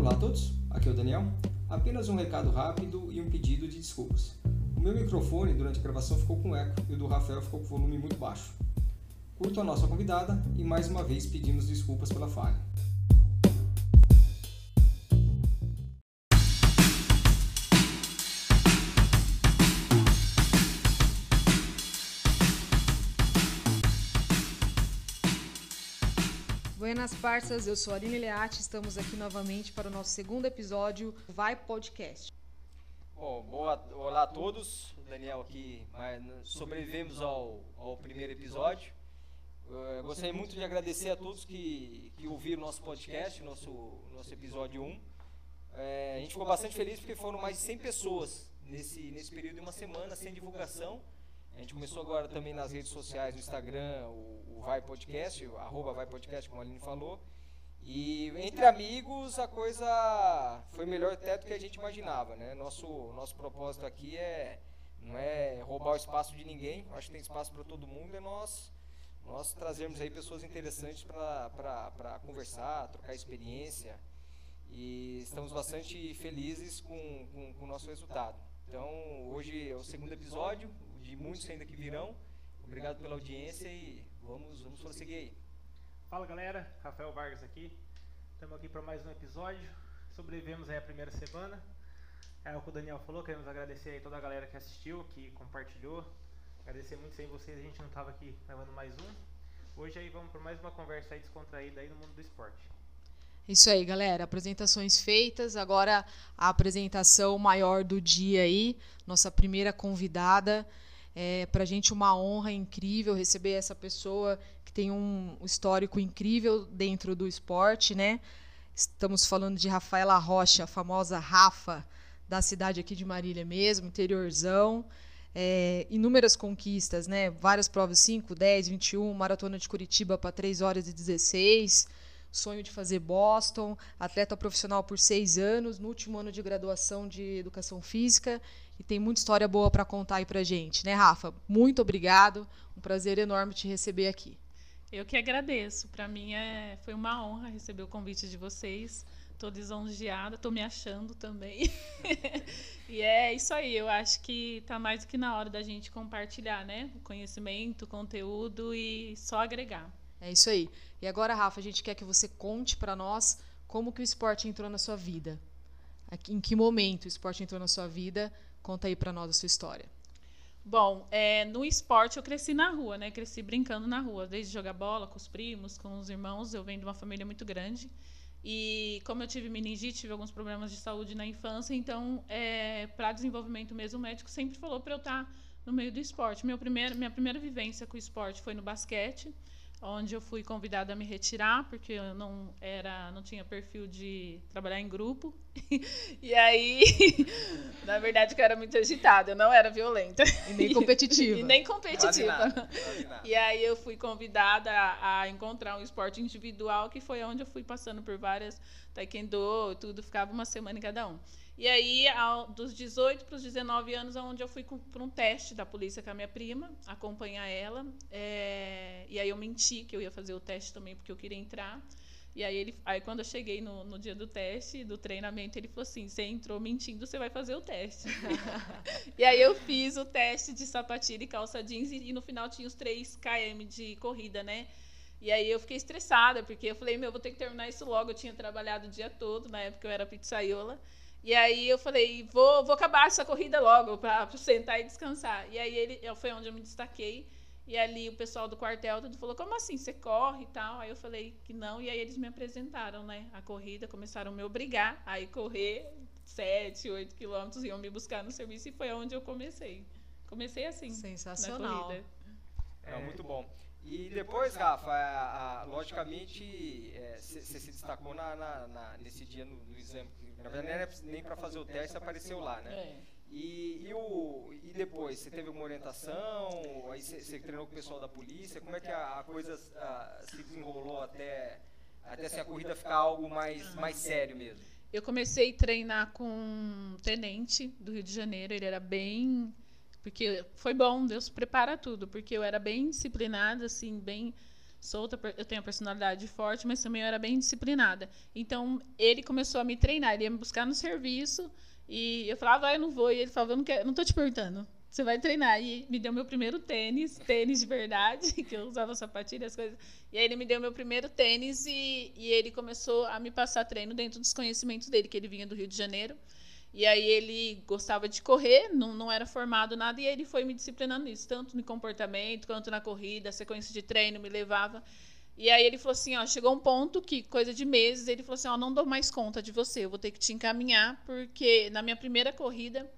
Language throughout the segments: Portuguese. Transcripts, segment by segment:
Olá a todos, aqui é o Daniel. Apenas um recado rápido e um pedido de desculpas. O meu microfone durante a gravação ficou com eco e o do Rafael ficou com volume muito baixo. Curto a nossa convidada e mais uma vez pedimos desculpas pela falha. Buenas parças, eu sou a Aline Leati, estamos aqui novamente para o nosso segundo episódio Vai Podcast. Bom, boa, olá a todos, Daniel aqui, mas sobrevivemos ao, ao primeiro episódio. Eu gostaria muito de agradecer a todos que, que ouviram nosso podcast, nosso, nosso episódio 1. É, a gente ficou bastante feliz porque foram mais de 100 pessoas nesse, nesse período de uma semana sem divulgação. A gente começou agora também nas redes sociais, no Instagram, o, o Vai Podcast, o arroba Vai Podcast, como a Aline falou. E entre amigos a coisa foi melhor até do que a gente imaginava, né? Nosso, nosso propósito aqui é não é roubar o espaço de ninguém, acho que tem espaço para todo mundo, é nós, nós trazermos aí pessoas interessantes para conversar, trocar experiência. E estamos bastante felizes com, com, com o nosso resultado. Então, hoje é o segundo episódio, de muitos ainda que virão. Obrigado pela audiência e vamos, vamos prosseguir aí. Fala galera, Rafael Vargas aqui. Estamos aqui para mais um episódio. Sobrevivemos aí a primeira semana. É o que o Daniel falou, queremos agradecer aí toda a galera que assistiu, que compartilhou. Agradecer muito sem vocês, a gente não estava aqui gravando mais um. Hoje aí vamos para mais uma conversa aí descontraída aí no mundo do esporte. Isso aí, galera. Apresentações feitas. Agora a apresentação maior do dia aí. Nossa primeira convidada. É para a gente uma honra incrível receber essa pessoa que tem um histórico incrível dentro do esporte, né? Estamos falando de Rafaela Rocha, a famosa Rafa, da cidade aqui de Marília mesmo, interiorzão. É, inúmeras conquistas, né? Várias provas, 5, 10, 21, maratona de Curitiba para 3 horas e 16 sonho de fazer Boston, atleta profissional por seis anos, no último ano de graduação de Educação Física, e tem muita história boa para contar aí para gente, né, Rafa? Muito obrigado, um prazer enorme te receber aqui. Eu que agradeço, para mim é, foi uma honra receber o convite de vocês, estou lisonjeada, estou me achando também, e é isso aí, eu acho que está mais do que na hora da gente compartilhar, né, o conhecimento, o conteúdo e só agregar. É isso aí. E agora, Rafa, a gente quer que você conte para nós como que o esporte entrou na sua vida. Em que momento o esporte entrou na sua vida? Conta aí para nós a sua história. Bom, é, no esporte eu cresci na rua, né? Cresci brincando na rua, desde jogar bola com os primos, com os irmãos. Eu venho de uma família muito grande. E como eu tive meningite, tive alguns problemas de saúde na infância, então, é, para desenvolvimento mesmo, o médico sempre falou para eu estar tá no meio do esporte. Meu primeiro, minha primeira vivência com o esporte foi no basquete onde eu fui convidada a me retirar porque eu não era não tinha perfil de trabalhar em grupo. E aí na verdade que eu era muito agitada eu não era violenta. E nem competitiva. E nem competitiva. E aí eu fui convidada a, a, encontrar um esporte individual que foi onde eu fui passando por várias taekwondo tudo ficava uma semana em cada um e aí, ao, dos 18 para os 19 anos, onde eu fui para um teste da polícia com a minha prima, acompanhar ela. É, e aí eu menti que eu ia fazer o teste também, porque eu queria entrar. E aí, ele, aí quando eu cheguei no, no dia do teste, do treinamento, ele falou assim: você entrou mentindo, você vai fazer o teste. e aí eu fiz o teste de sapatilha e calça jeans, e, e no final tinha os 3 km de corrida, né? E aí eu fiquei estressada, porque eu falei, meu, vou ter que terminar isso logo. Eu tinha trabalhado o dia todo, na época eu era pizzaiola. E aí eu falei, vou, vou acabar essa corrida logo para sentar e descansar. E aí ele foi onde eu me destaquei. E ali o pessoal do quartel tudo falou, como assim? Você corre e tal? Aí eu falei que não. E aí eles me apresentaram, né? A corrida, começaram a me obrigar a ir correr 7, 8 quilômetros, iam me buscar no serviço e foi onde eu comecei. Comecei assim. Sensacional. É, muito bom. E depois, Rafa, a, a, logicamente, você é, se destacou na, na, na, nesse dia no, no exame na verdade, era nem para fazer o teste, apareceu lá, né? É. E, e, o, e depois, você teve alguma orientação? Aí você, você treinou com o pessoal da polícia? Como é que a, a coisa a, se desenrolou até, até assim, a corrida ficar algo mais, mais sério mesmo? Eu comecei a treinar com um tenente do Rio de Janeiro, ele era bem. Porque foi bom, Deus prepara tudo, porque eu era bem disciplinada, assim, bem solta, eu tenho a personalidade forte, mas também eu era bem disciplinada. Então, ele começou a me treinar, ele ia me buscar no serviço e eu falava, ah, eu não vou. E ele falava, eu não, quero, não tô te perguntando, você vai treinar. E me deu meu primeiro tênis, tênis de verdade, que eu usava sapatilha, as coisas. E aí ele me deu meu primeiro tênis e, e ele começou a me passar treino dentro dos conhecimentos dele, que ele vinha do Rio de Janeiro. E aí ele gostava de correr, não, não era formado nada, e ele foi me disciplinando nisso, tanto no comportamento quanto na corrida, sequência de treino me levava. E aí ele falou assim, ó, chegou um ponto que, coisa de meses, ele falou assim, ó, não dou mais conta de você, eu vou ter que te encaminhar, porque na minha primeira corrida,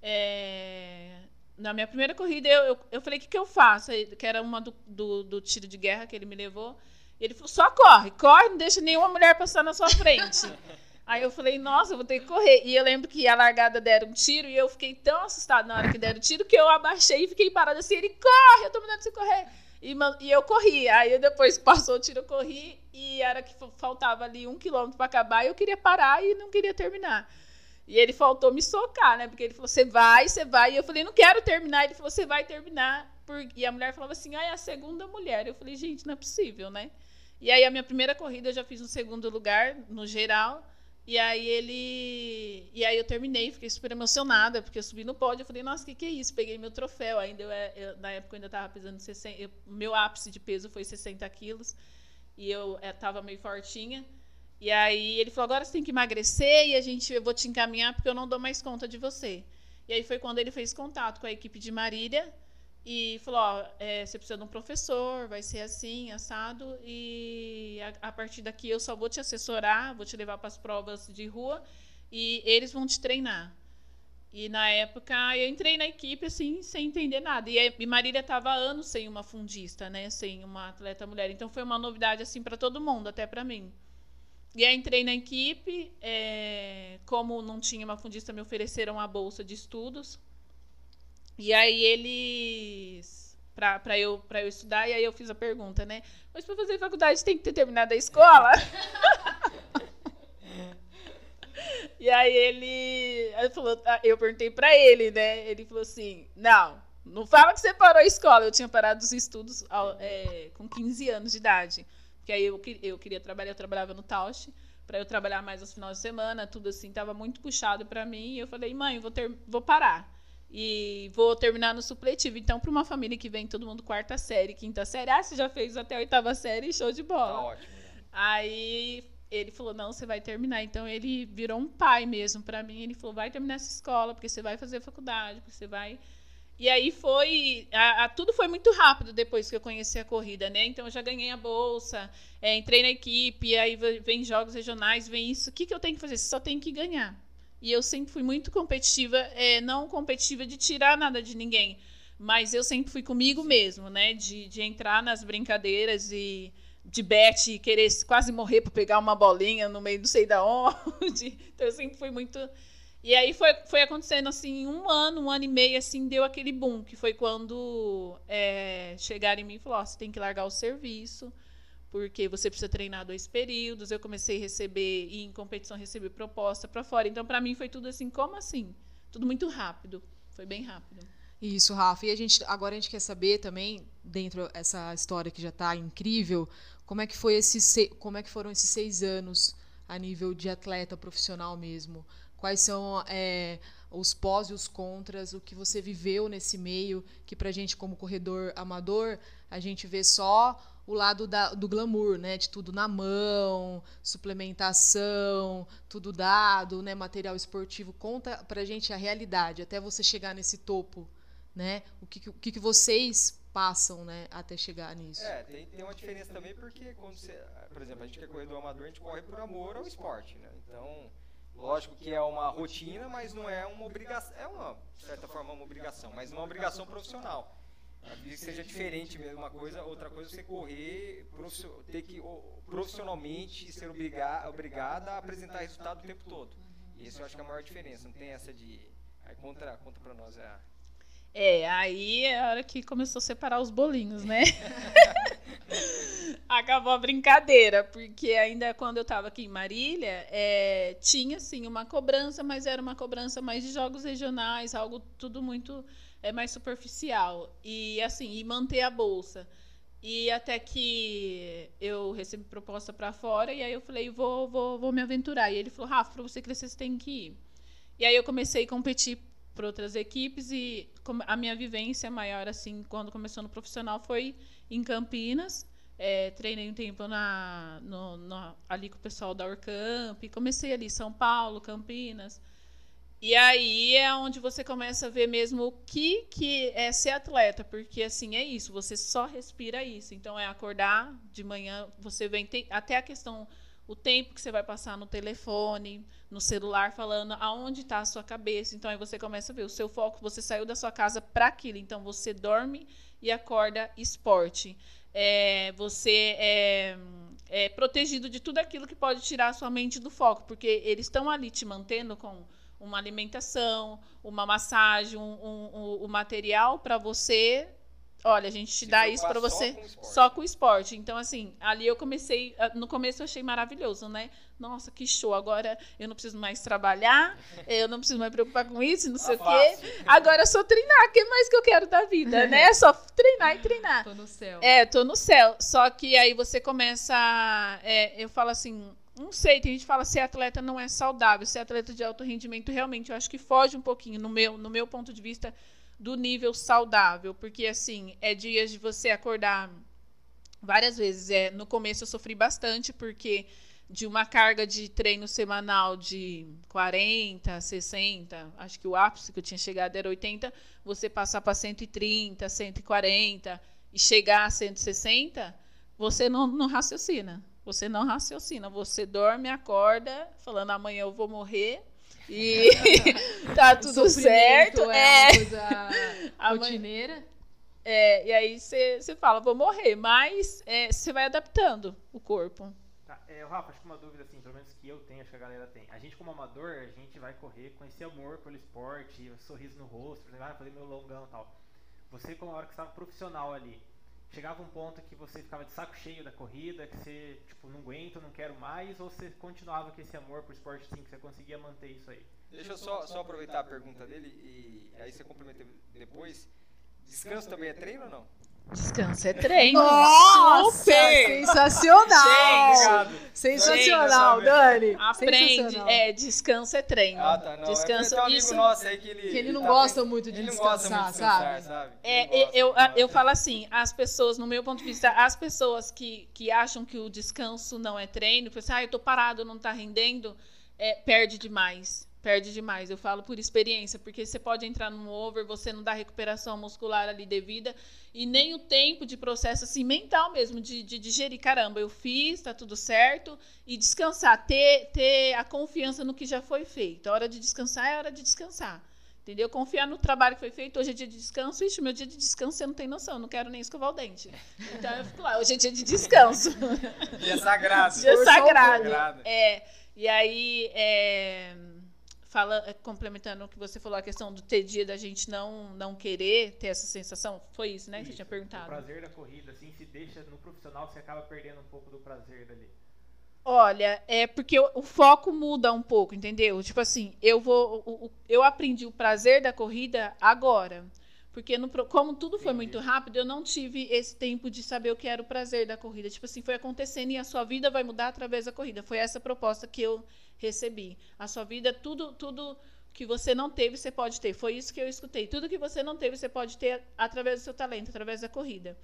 é, na minha primeira corrida, eu, eu, eu falei, o que, que eu faço? Que era uma do, do, do tiro de guerra que ele me levou. Ele falou, só corre, corre, não deixa nenhuma mulher passar na sua frente. Aí eu falei, nossa, eu vou ter que correr. E eu lembro que a largada deram um tiro e eu fiquei tão assustada na hora que deram o tiro que eu abaixei e fiquei parada assim. Ele corre, eu tô mandando você correr. E, e eu corri. Aí depois passou o tiro, eu corri e era que faltava ali um quilômetro para acabar. E eu queria parar e não queria terminar. E ele faltou me socar, né? Porque ele falou, você vai, você vai. E eu falei, não quero terminar. Ele falou, você vai terminar. E a mulher falava assim, ah, é a segunda mulher. Eu falei, gente, não é possível, né? E aí a minha primeira corrida eu já fiz no segundo lugar, no geral. E aí ele. E aí eu terminei, fiquei super emocionada, porque eu subi no pódio. Eu falei, nossa, o que, que é isso? Peguei meu troféu. Ainda eu, eu na época eu ainda estava pesando 60. Eu, meu ápice de peso foi 60 quilos. E eu estava é, meio fortinha. E aí ele falou, agora você tem que emagrecer e a gente, eu vou te encaminhar porque eu não dou mais conta de você. E aí foi quando ele fez contato com a equipe de Marília e falou: ó, é, você precisa de um professor, vai ser assim, assado, e a, a, partir daqui eu só vou te assessorar, vou te levar para as provas de rua e eles vão te treinar. E na época eu entrei na equipe assim, sem entender nada. E, e Marília estava anos sem uma fundista, né, sem uma atleta mulher. Então foi uma novidade assim para todo mundo, até para mim. E aí entrei na equipe, é, como não tinha uma fundista, me ofereceram a bolsa de estudos e aí eles. Pra, pra, eu, pra eu estudar, e aí eu fiz a pergunta, né? Mas pra fazer faculdade tem que ter terminado a escola? e aí ele, falou, ah, eu perguntei pra ele, né? Ele falou assim: não, não fala que você parou a escola. Eu tinha parado os estudos ao, é, com 15 anos de idade. Porque aí eu, eu queria trabalhar, eu trabalhava no Tausch, para eu trabalhar mais aos finais de semana, tudo assim, tava muito puxado para mim. E eu falei, mãe, vou, ter, vou parar e vou terminar no supletivo. Então, para uma família que vem todo mundo quarta série, quinta série, ah, você já fez até a oitava série, show de bola. Tá ótimo. Né? Aí ele falou: "Não, você vai terminar". Então ele virou um pai mesmo para mim. Ele falou: "Vai terminar essa escola, porque você vai fazer faculdade, porque você vai e aí foi. A, a, tudo foi muito rápido depois que eu conheci a corrida, né? Então eu já ganhei a bolsa, é, entrei na equipe, aí vem jogos regionais, vem isso. O que, que eu tenho que fazer? Você só tem que ganhar. E eu sempre fui muito competitiva, é, não competitiva de tirar nada de ninguém, mas eu sempre fui comigo mesmo, né? De, de entrar nas brincadeiras e de bet e querer quase morrer para pegar uma bolinha no meio não sei da onde. Então eu sempre fui muito. E aí foi, foi acontecendo assim, um ano, um ano e meio, assim, deu aquele boom, que foi quando é, chegaram em mim e falaram: oh, você tem que largar o serviço porque você precisa treinar dois períodos. Eu comecei a receber, e em competição receber proposta para fora. Então, para mim, foi tudo assim, como assim? Tudo muito rápido. Foi bem rápido. Isso, Rafa. E a gente, agora a gente quer saber também, dentro dessa história que já está incrível, como é que foi esse, como é que foram esses seis anos a nível de atleta profissional mesmo? Quais são é, os pós e os contras, o que você viveu nesse meio, que para a gente como corredor amador, a gente vê só o lado da, do glamour, né? De tudo na mão, suplementação, tudo dado, né? Material esportivo. Conta pra gente a realidade, até você chegar nesse topo, né? O que, o que vocês passam, né? Até chegar nisso. É, tem, tem uma diferença também porque quando você... Por exemplo, a gente que é corredor amador, a gente corre por amor ao esporte, né? Então... Lógico que é uma rotina, mas não é uma obrigação. É uma, de certa forma, uma obrigação, mas uma obrigação profissional. Que seja diferente mesmo uma coisa, outra coisa é você correr, ter que profissionalmente ser obrigar, obrigada a apresentar resultado o tempo todo. E isso eu acho que é a maior diferença, não tem essa de. Aí conta, conta pra nós é a. É, aí é a hora que começou a separar os bolinhos, né? Acabou a brincadeira, porque ainda quando eu estava aqui em Marília, é, tinha sim uma cobrança, mas era uma cobrança mais de jogos regionais, algo tudo muito é mais superficial. E assim, e manter a bolsa. E até que eu recebi proposta para fora, e aí eu falei, vou, vou, vou me aventurar. E ele falou, Rafa, para você crescer, você tem que ir. E aí eu comecei a competir para outras equipes e a minha vivência maior, assim, quando começou no profissional, foi em Campinas. É, treinei um tempo na, no, ali com o pessoal da Orcamp, comecei ali São Paulo, Campinas. E aí é onde você começa a ver mesmo o que, que é ser atleta, porque assim é isso, você só respira isso. Então é acordar de manhã, você vem tem, até a questão o tempo que você vai passar no telefone, no celular, falando aonde está a sua cabeça. Então aí você começa a ver o seu foco, você saiu da sua casa para aquilo. Então você dorme e acorda esporte. É, você é, é protegido de tudo aquilo que pode tirar a sua mente do foco, porque eles estão ali te mantendo com uma alimentação, uma massagem, um, um, um, um material para você. Olha, a gente te dá isso para você só com, só com o esporte. Então, assim, ali eu comecei. Ah, no começo eu achei maravilhoso, né? Nossa, que show. Agora eu não preciso mais trabalhar, eu não preciso mais me preocupar com isso, não sei tá o quê. Agora é só treinar. O que mais que eu quero da vida, né? É só treinar e treinar. Tô no céu. É, tô no céu. Só que aí você começa. É, eu falo assim, não sei, tem gente que fala ser atleta não é saudável, ser atleta de alto rendimento realmente eu acho que foge um pouquinho no meu, no meu ponto de vista do nível saudável, porque assim, é dias de você acordar várias vezes. É, no começo eu sofri bastante porque de uma carga de treino semanal de 40, 60, acho que o ápice que eu tinha chegado era 80, você passar para 130, 140 e chegar a 160, você não, não raciocina. Você não raciocina, você dorme, acorda, falando amanhã eu vou morrer e tá tudo certo. É, é. coisa rotineira. É, e aí você fala, vou morrer, mas você é, vai adaptando o corpo. Tá, é, Rafa, acho que uma dúvida assim, pelo menos que eu tenho, acho que a galera tem. A gente como amador, a gente vai correr com esse amor pelo esporte, um sorriso no rosto, vai ah, fazer meu longão e tal. Você, como a hora que estava profissional ali, chegava um ponto que você ficava de saco cheio da corrida, que você, tipo, não aguento, não quero mais, ou você continuava com esse amor pro esporte, assim, que você conseguia manter isso aí? Deixa eu só, só aproveitar a pergunta dele e aí você complementa depois. Descanso também é treino ou não? Descanso é treino. Nossa! Sensacional! Sensacional, Dani. Aprende. É, descanso é treino. Ah, tá. Não, é descanso, é um isso, nosso aí que ele, que ele não tá gosta muito de descansar, muito sabe? sabe? É, eu, eu, eu falo assim, as pessoas, no meu ponto de vista, as pessoas que, que acham que o descanso não é treino, que assim, ah, eu tô parado, não tá rendendo, é, perde demais perde demais. Eu falo por experiência, porque você pode entrar num over, você não dá recuperação muscular ali devida e nem o tempo de processo assim mental mesmo de, de digerir. Caramba, eu fiz, tá tudo certo e descansar, ter, ter a confiança no que já foi feito. A hora de descansar é a hora de descansar. Entendeu? Confiar no trabalho que foi feito. Hoje é dia de descanso. Ixi, meu dia de descanso você não tem noção. Não quero nem escovar o dente. Então eu fico lá. Hoje é dia de descanso. Dia sagrado. Dia sagrado. É. E aí, é, fala, é, complementando o que você falou, a questão do ter dia da gente não, não querer ter essa sensação, foi isso, né? Isso. Que você tinha perguntado. O prazer da corrida, assim, se deixa no profissional, você acaba perdendo um pouco do prazer dali. Olha, é porque o, o foco muda um pouco, entendeu? Tipo assim, eu vou. Eu aprendi o prazer da corrida agora. Porque no, como tudo foi muito rápido, eu não tive esse tempo de saber o que era o prazer da corrida. Tipo assim, foi acontecendo e a sua vida vai mudar através da corrida. Foi essa proposta que eu recebi. A sua vida, tudo, tudo que você não teve, você pode ter. Foi isso que eu escutei. Tudo que você não teve, você pode ter através do seu talento, através da corrida.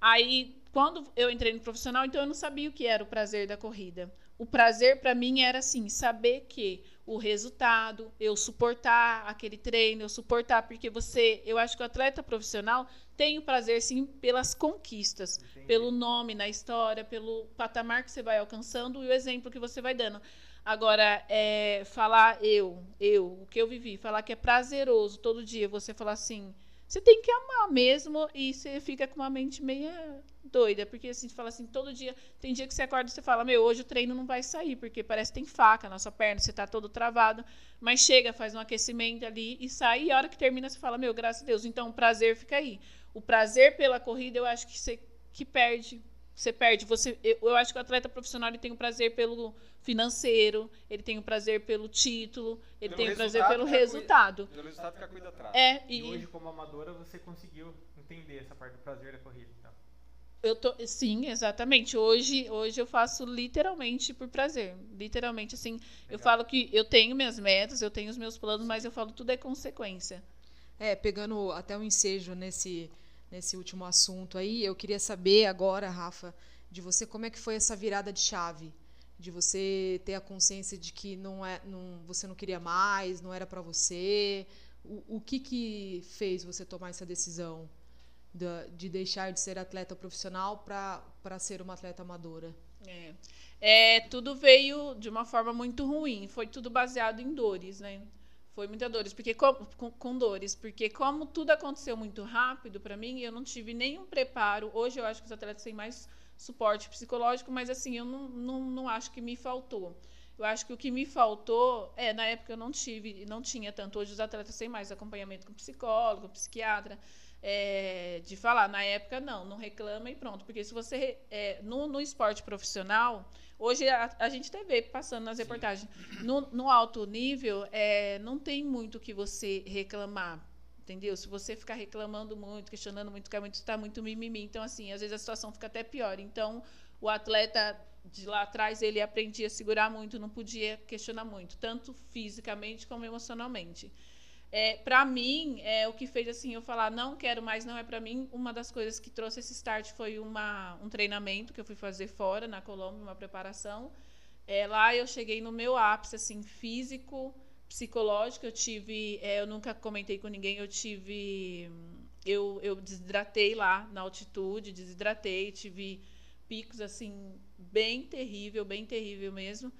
Aí, quando eu entrei no profissional, então eu não sabia o que era o prazer da corrida. O prazer para mim era assim, saber que o resultado, eu suportar aquele treino, eu suportar, porque você, eu acho que o atleta profissional tem o prazer sim pelas conquistas, Entendi. pelo nome na história, pelo patamar que você vai alcançando e o exemplo que você vai dando. Agora, é, falar eu, eu, o que eu vivi, falar que é prazeroso todo dia, você falar assim, você tem que amar mesmo e você fica com uma mente meia doida, porque assim, você fala assim, todo dia, tem dia que você acorda e você fala, meu, hoje o treino não vai sair, porque parece que tem faca na sua perna, você tá todo travado, mas chega, faz um aquecimento ali e sai, e a hora que termina você fala, meu, graças a Deus, então o prazer fica aí. O prazer pela corrida, eu acho que você que perde você perde. Você, eu, eu, acho que o atleta profissional ele tem o prazer pelo financeiro, ele tem o prazer pelo título, ele pelo tem o prazer pelo resultado. Pelo resultado que a corrida traz. É, e, e, hoje, como amadora, você conseguiu entender essa parte do prazer da corrida. Eu tô, sim, exatamente. Hoje, hoje eu faço literalmente por prazer. Literalmente, assim. Legal. Eu falo que eu tenho minhas metas, eu tenho os meus planos, mas eu falo tudo é consequência. É, pegando até um ensejo nesse, nesse último assunto aí, eu queria saber agora, Rafa, de você como é que foi essa virada de chave de você ter a consciência de que não é, não, você não queria mais, não era para você. O, o que que fez você tomar essa decisão de, de deixar de ser atleta profissional para ser uma atleta amadora? É. é, tudo veio de uma forma muito ruim. Foi tudo baseado em dores, né? Foi muita dores, porque com, com, com, dores, porque como tudo aconteceu muito rápido para mim, eu não tive nenhum preparo. Hoje eu acho que os atletas têm mais suporte psicológico, mas assim, eu não, não, não acho que me faltou. Eu acho que o que me faltou, é, na época eu não tive, não tinha tanto. Hoje os atletas têm mais acompanhamento com psicólogo, psiquiatra, é, de falar. Na época, não, não reclama e pronto. Porque se você, é, no, no esporte profissional, hoje a, a gente até vê passando nas reportagens, no, no, alto nível, é, não tem muito que você reclamar Entendeu? Se você ficar reclamando muito, questionando muito, ficar muito, está muito mimimi. Então, assim, às vezes a situação fica até pior. Então, o atleta de lá atrás, ele aprendia a segurar muito, não podia questionar muito, tanto fisicamente como emocionalmente. É, para mim, é, o que fez assim eu falar não quero mais, não é para mim. Uma das coisas que trouxe esse start foi uma, um treinamento que eu fui fazer fora na Colômbia, uma preparação. É, lá eu cheguei no meu ápice assim físico, psicológica. Eu tive, é, eu nunca comentei com ninguém, eu tive, eu, eu desidratei lá na altitude, desidratei, tive picos assim bem terrível, bem terrível mesmo,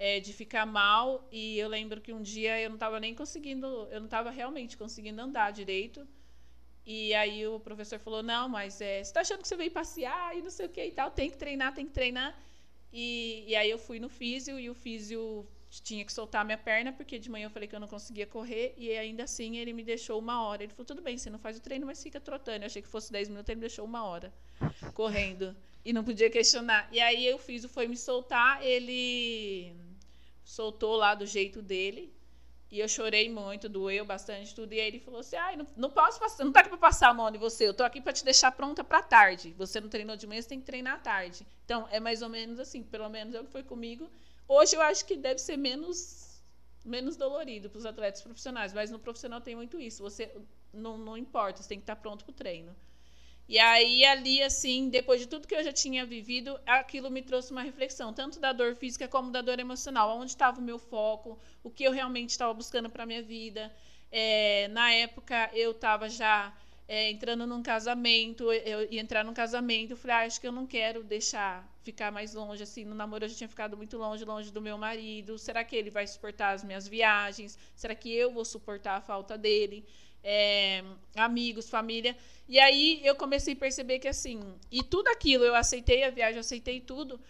é, de ficar mal. E eu lembro que um dia eu não estava nem conseguindo, eu não estava realmente conseguindo andar direito. E aí o professor falou: Não, mas é, você está achando que você veio passear e não sei o que e tal, tem que treinar, tem que treinar. E, e aí eu fui no físio e o físio tinha que soltar minha perna, porque de manhã eu falei que eu não conseguia correr, e ainda assim ele me deixou uma hora. Ele falou: tudo bem, você não faz o treino, mas fica trotando. Eu achei que fosse 10 minutos, ele me deixou uma hora correndo. E não podia questionar. E aí o foi me soltar, ele soltou lá do jeito dele. E eu chorei muito, doeu bastante tudo. E aí ele falou assim: ai, não, não posso passar, não tá aqui pra passar a mão em você, eu tô aqui para te deixar pronta pra tarde. Você não treinou de manhã, você tem que treinar à tarde. Então, é mais ou menos assim, pelo menos é o que foi comigo. Hoje eu acho que deve ser menos, menos dolorido para os atletas profissionais, mas no profissional tem muito isso. Você não, não importa, você tem que estar pronto para o treino. E aí, ali, assim, depois de tudo que eu já tinha vivido, aquilo me trouxe uma reflexão, tanto da dor física como da dor emocional. Onde estava o meu foco, o que eu realmente estava buscando para a minha vida. É, na época, eu estava já é, entrando num casamento, eu ia entrar num casamento, eu falei, ah, acho que eu não quero deixar ficar mais longe, assim, no namoro eu já tinha ficado muito longe, longe do meu marido, será que ele vai suportar as minhas viagens? Será que eu vou suportar a falta dele? É, amigos, família. E aí eu comecei a perceber que assim, e tudo aquilo, eu aceitei a viagem, eu aceitei tudo,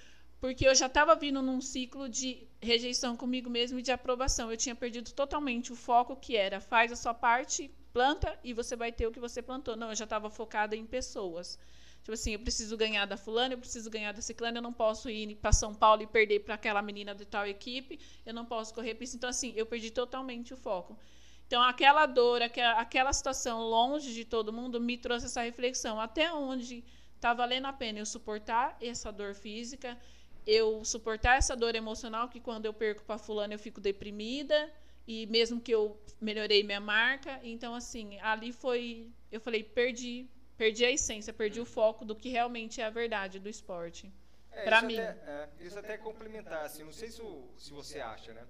porque eu já estava vindo num ciclo de rejeição comigo mesmo e de aprovação. Eu tinha perdido totalmente o foco que era faz a sua parte, planta e você vai ter o que você plantou. Não, eu já estava focada em pessoas. Tipo assim, eu preciso ganhar da fulana, eu preciso ganhar da ciclana, eu não posso ir para São Paulo e perder para aquela menina de tal equipe, eu não posso correr isso. Então, assim, eu perdi totalmente o foco. Então, aquela dor, aquela, aquela situação longe de todo mundo me trouxe essa reflexão. Até onde está valendo a pena eu suportar essa dor física, eu suportar essa dor emocional, que quando eu perco para fulano eu fico deprimida, e mesmo que eu melhorei minha marca, então assim, ali foi, eu falei, perdi, perdi a essência, perdi o foco do que realmente é a verdade do esporte. É, para mim. Até, é, isso até é complementar, assim, não sei se, o, se você acha, né?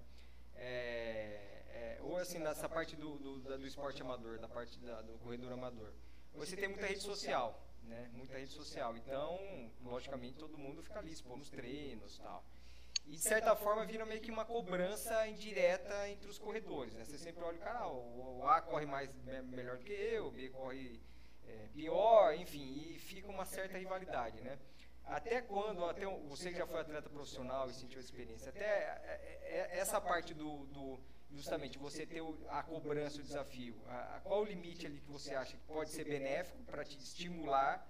É, é, ou assim, nessa parte do, do, do esporte amador, da parte da, do corredor amador. Você tem muita rede social, né? Muita rede social. Então, logicamente, todo mundo fica ali, expor nos treinos e tal. E de certa forma vira meio que uma cobrança indireta entre os corredores. Né? Você sempre olha o cara, o A corre mais melhor do que eu, o B corre é, pior, enfim, e fica uma certa rivalidade, né? Até quando, até você que já foi atleta profissional e sentiu a experiência, até é, é, é, essa parte do, do justamente você ter a cobrança, o desafio, a, a, qual o limite ali que você acha que pode ser benéfico para te estimular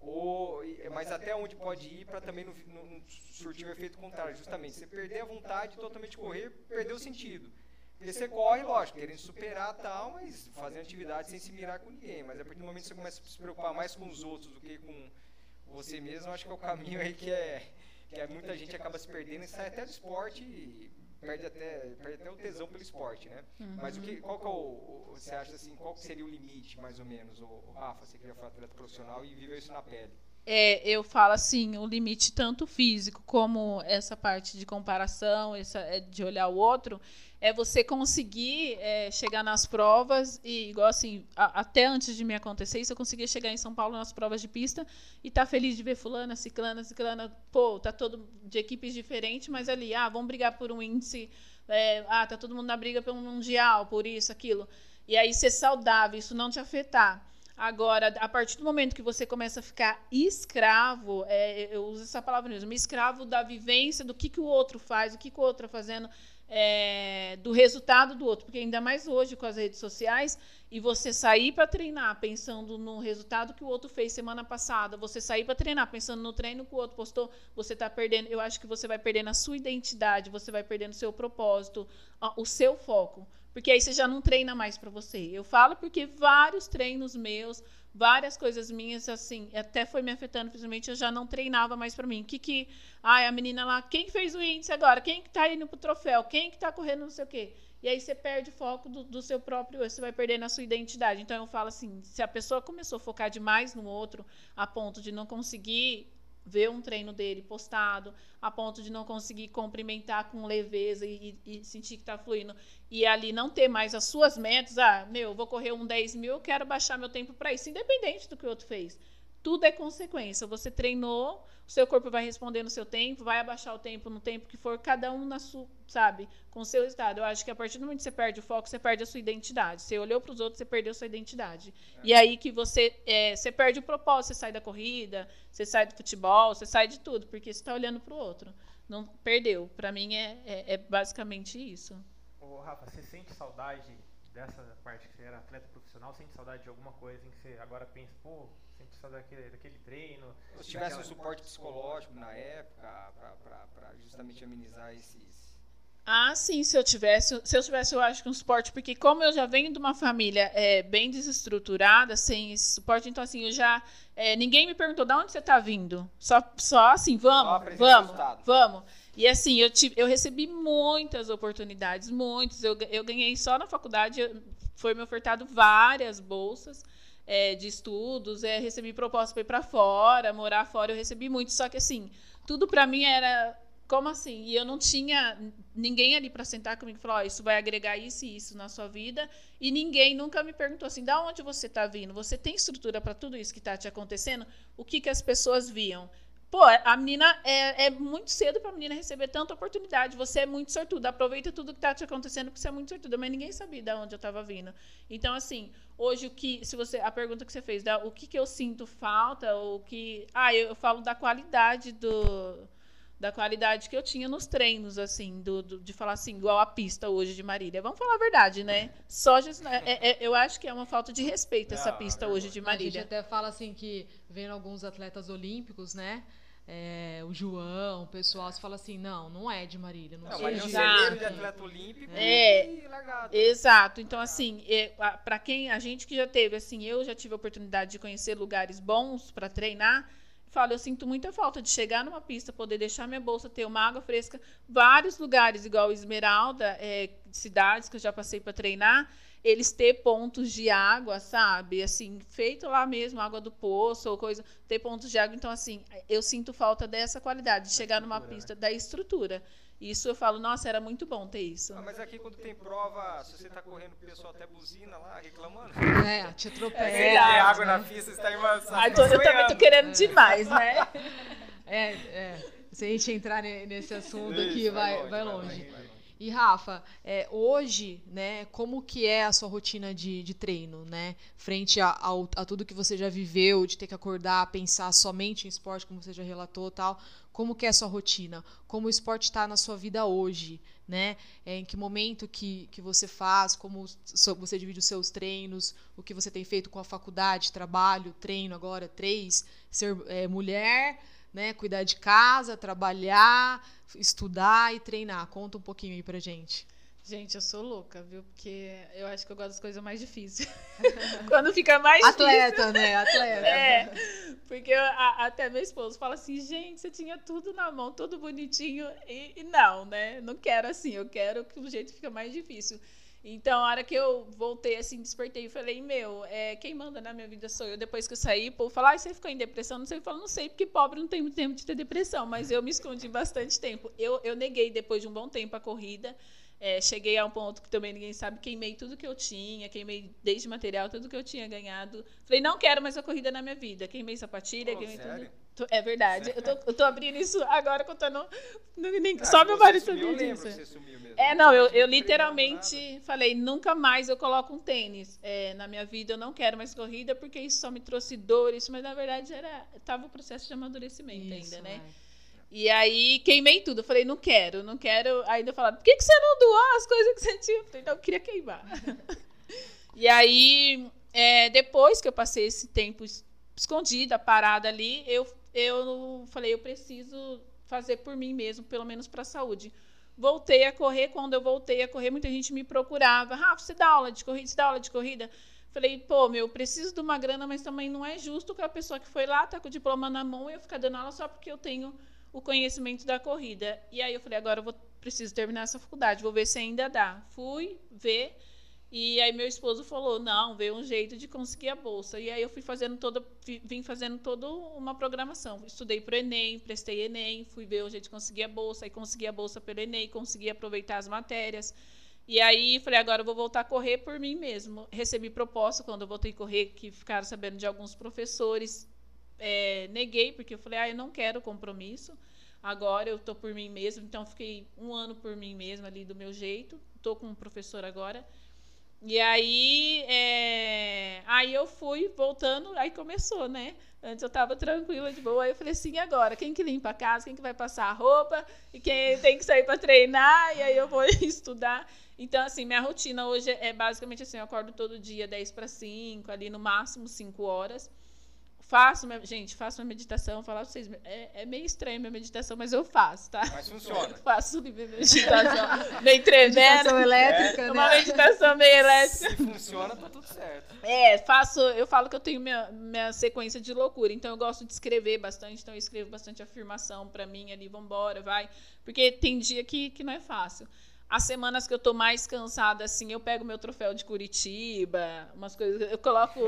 ou, mas até onde pode ir para também não, não surtir o efeito contrário, justamente. Você perder a vontade totalmente correr, perdeu o sentido. Porque você corre, lógico, querendo superar tal, mas fazendo atividade sem se mirar com ninguém. Mas a partir do momento que você começa a se preocupar mais com os outros do que com, você mesmo, acho que é o caminho aí que é que é, muita gente acaba se perdendo e sai até do esporte e perde até, perde até o tesão pelo esporte, né? Uhum. Mas o que, qual que é o, o, você acha assim, qual que seria o limite, mais ou menos, o, o Rafa, você queria falar atleta profissional e viveu isso na pele? É, eu falo assim, o limite tanto físico como essa parte de comparação, essa, é, de olhar o outro, é você conseguir é, chegar nas provas e, igual assim, a, até antes de me acontecer isso, eu conseguia chegar em São Paulo nas provas de pista e tá feliz de ver fulana, ciclana, ciclana, pô, tá todo de equipes diferentes, mas ali, ah, vamos brigar por um índice, é, ah, tá todo mundo na briga pelo mundial, por isso, aquilo. E aí ser saudável, isso não te afetar. Agora, a partir do momento que você começa a ficar escravo, é, eu uso essa palavra mesmo, escravo da vivência, do que, que o outro faz, o que, que o outro está fazendo, é, do resultado do outro, porque ainda mais hoje com as redes sociais, e você sair para treinar pensando no resultado que o outro fez semana passada, você sair para treinar pensando no treino que o outro postou, você está perdendo. Eu acho que você vai perdendo a sua identidade, você vai perdendo o seu propósito, o seu foco, porque aí você já não treina mais para você. Eu falo porque vários treinos meus várias coisas minhas, assim, até foi me afetando, principalmente eu já não treinava mais para mim. O que que. Ai, a menina lá, quem fez o índice agora? Quem que tá indo pro troféu? Quem que tá correndo não sei o quê? E aí você perde o foco do, do seu próprio, você vai perdendo a sua identidade. Então eu falo assim, se a pessoa começou a focar demais no outro, a ponto de não conseguir ver um treino dele postado, a ponto de não conseguir cumprimentar com leveza e, e sentir que está fluindo, e ali não ter mais as suas metas, ah, meu, vou correr um 10 mil, quero baixar meu tempo para isso, independente do que o outro fez. Tudo é consequência. Você treinou, o seu corpo vai responder no seu tempo, vai abaixar o tempo no tempo que for, cada um na sua, sabe, com o seu estado. Eu acho que a partir do momento que você perde o foco, você perde a sua identidade. Você olhou para os outros, você perdeu a sua identidade. É. E aí que você, é, você perde o propósito, você sai da corrida, você sai do futebol, você sai de tudo, porque você está olhando para o outro. Não perdeu. Para mim é, é, é basicamente isso. Ô, Rafa, você sente saudade dessa parte que você era atleta profissional? Sente saudade de alguma coisa em que você agora pensa, pô, sente saudade daquele, daquele treino? Se tivesse um suporte psicológico na época, para justamente amenizar esses. Ah, sim, se eu tivesse, se eu tivesse, eu acho que um suporte, porque como eu já venho de uma família é, bem desestruturada, sem esse suporte, então assim, eu já. É, ninguém me perguntou de onde você está vindo. Só, só assim, vamos, só vamos, vamos. E assim, eu, tive, eu recebi muitas oportunidades, muitas. Eu, eu ganhei só na faculdade, foi me ofertado várias bolsas é, de estudos, é, recebi propostas para ir para fora, morar fora, eu recebi muito. Só que assim, tudo para mim era como assim? E eu não tinha ninguém ali para sentar comigo e falar: oh, isso vai agregar isso e isso na sua vida. E ninguém nunca me perguntou assim: da onde você está vindo? Você tem estrutura para tudo isso que está te acontecendo? O que, que as pessoas viam? Pô, a menina é, é muito cedo para a menina receber tanta oportunidade. Você é muito sortuda. Aproveita tudo que está te acontecendo, porque você é muito sortuda. Mas ninguém sabia de onde eu estava vindo. Então, assim, hoje o que. Se você. A pergunta que você fez, da, o que, que eu sinto falta, o que. Ah, eu, eu falo da qualidade do da qualidade que eu tinha nos treinos, assim, do, do, de falar assim, igual a pista hoje de Marília. Vamos falar a verdade, né? Só é, é, eu acho que é uma falta de respeito essa pista é hoje de Marília. A gente até fala assim que vendo alguns atletas olímpicos, né? É, o João, o pessoal, você fala assim, não, não é de Marília. Não, não mas é de atleta olímpico é, e largado. Exato. Então, assim, é, para quem, a gente que já teve, assim, eu já tive a oportunidade de conhecer lugares bons para treinar, falo, eu sinto muita falta de chegar numa pista, poder deixar minha bolsa, ter uma água fresca. Vários lugares, igual Esmeralda, é, cidades que eu já passei para treinar, eles ter pontos de água, sabe? Assim, feito lá mesmo, água do poço ou coisa, ter pontos de água. Então, assim, eu sinto falta dessa qualidade, de chegar numa pista, né? da estrutura. Isso eu falo, nossa, era muito bom ter isso. Ah, mas aqui quando tem prova, se você está correndo, o pessoal até buzina lá, reclamando. É, te atropela. É, tem água na pista, você está embaçado. Eu também tô querendo demais, né? É, é. Se a gente entrar nesse assunto aqui, vai, vai longe. E Rafa, é, hoje, né, como que é a sua rotina de, de treino, né? Frente a, a, tudo que você já viveu, de ter que acordar, pensar somente em esporte, como você já relatou tal. Como que é a sua rotina? Como o esporte está na sua vida hoje, né? É, em que momento que, que você faz, como você divide os seus treinos, o que você tem feito com a faculdade, trabalho, treino agora, três, ser é, mulher, né? Cuidar de casa, trabalhar, estudar e treinar. Conta um pouquinho aí pra gente. Gente, eu sou louca, viu? Porque eu acho que eu gosto das coisas mais difíceis. Quando fica mais Atleta, difícil. né? Atleta. É, porque eu, a, até meu esposo fala assim, gente, você tinha tudo na mão, tudo bonitinho. E, e, não, né? Não quero assim, eu quero que o jeito fica mais difícil. Então, a hora que eu voltei, assim, despertei e falei, meu, é, quem manda na minha vida sou eu. Depois que eu saí, o povo fala, ah, você ficou em depressão? Não sei, eu falo, não sei, porque pobre não tem muito tempo de ter depressão, mas eu me escondi bastante tempo. Eu, eu neguei, depois de um bom tempo, a corrida. É, cheguei a um ponto que também ninguém sabe, queimei tudo que eu tinha, queimei desde material, tudo que eu tinha ganhado. Falei, não quero mais a corrida na minha vida. Queimei sapatilha, queimei sério? tudo. É verdade. Eu tô, eu tô abrindo isso agora contando. Nem, Ah, só meu marido sabia disso. você sumiu mesmo. É, não, eu, eu literalmente falei, nunca mais eu coloco um tênis é, na minha vida, eu não quero mais corrida, porque isso só me trouxe dor, isso, mas na verdade era. Tava o processo de amadurecimento Isso, ainda, né? vai. E aí queimei tudo. Eu falei, não quero, não quero. Ainda falaram, por que, que você não doou as coisas que você tinha? Eu falei, não, eu queria queimar. e aí, é, depois que eu passei esse tempo es- escondida, parada ali, eu, eu falei, eu preciso fazer por mim mesmo, pelo menos para a saúde. Voltei a correr. Quando eu voltei a correr, muita gente me procurava. Rafa, você dá aula de corrida? Você dá aula de corrida? Falei, pô, meu, eu preciso de uma grana, mas também não é justo que a pessoa que foi lá tá com o diploma na mão e eu ficar dando aula só porque eu tenho o conhecimento da corrida. E aí eu falei, agora eu vou preciso terminar essa faculdade, vou ver se ainda dá. Fui ver e aí meu esposo falou, não, vê um jeito de conseguir a bolsa. E aí eu fui fazendo toda, vim fazendo toda uma programação. Estudei para o Enem, prestei Enem, fui ver o jeito de conseguir a bolsa, aí consegui a bolsa pelo Enem, consegui aproveitar as matérias. E aí falei, agora eu vou voltar a correr por mim mesmo. Recebi proposta quando eu voltei a correr, que ficaram sabendo de alguns professores. É, neguei, porque eu falei, ah, eu não quero compromisso. Agora eu estou por mim mesmo, então fiquei um ano por mim mesma ali do meu jeito. Estou com um professor agora. E aí, é, aí eu fui voltando, aí começou, né? Antes eu tava tranquila, de boa. Aí eu falei assim, e agora? Quem que limpa a casa? Quem que vai passar a roupa? E quem tem que sair para treinar? E aí eu vou estudar. Então, assim, minha rotina hoje é basicamente assim, eu acordo todo dia 10 para 5, ali no máximo 5 horas. Faço, minha, gente, faço minha meditação, falar pra vocês, é, é meio estranho minha meditação, mas eu faço, tá? Mas funciona. faço minha meditação, meio tremendo. Meditação elétrica, Uma né? meditação meio elétrica. Se funciona, tá tudo certo. É, faço. Eu falo que eu tenho minha, minha sequência de loucura. Então eu gosto de escrever bastante. Então eu escrevo bastante afirmação pra mim ali, vambora, vai. Porque tem dia que, que não é fácil. As semanas que eu tô mais cansada, assim, eu pego meu troféu de Curitiba, umas coisas. Eu coloco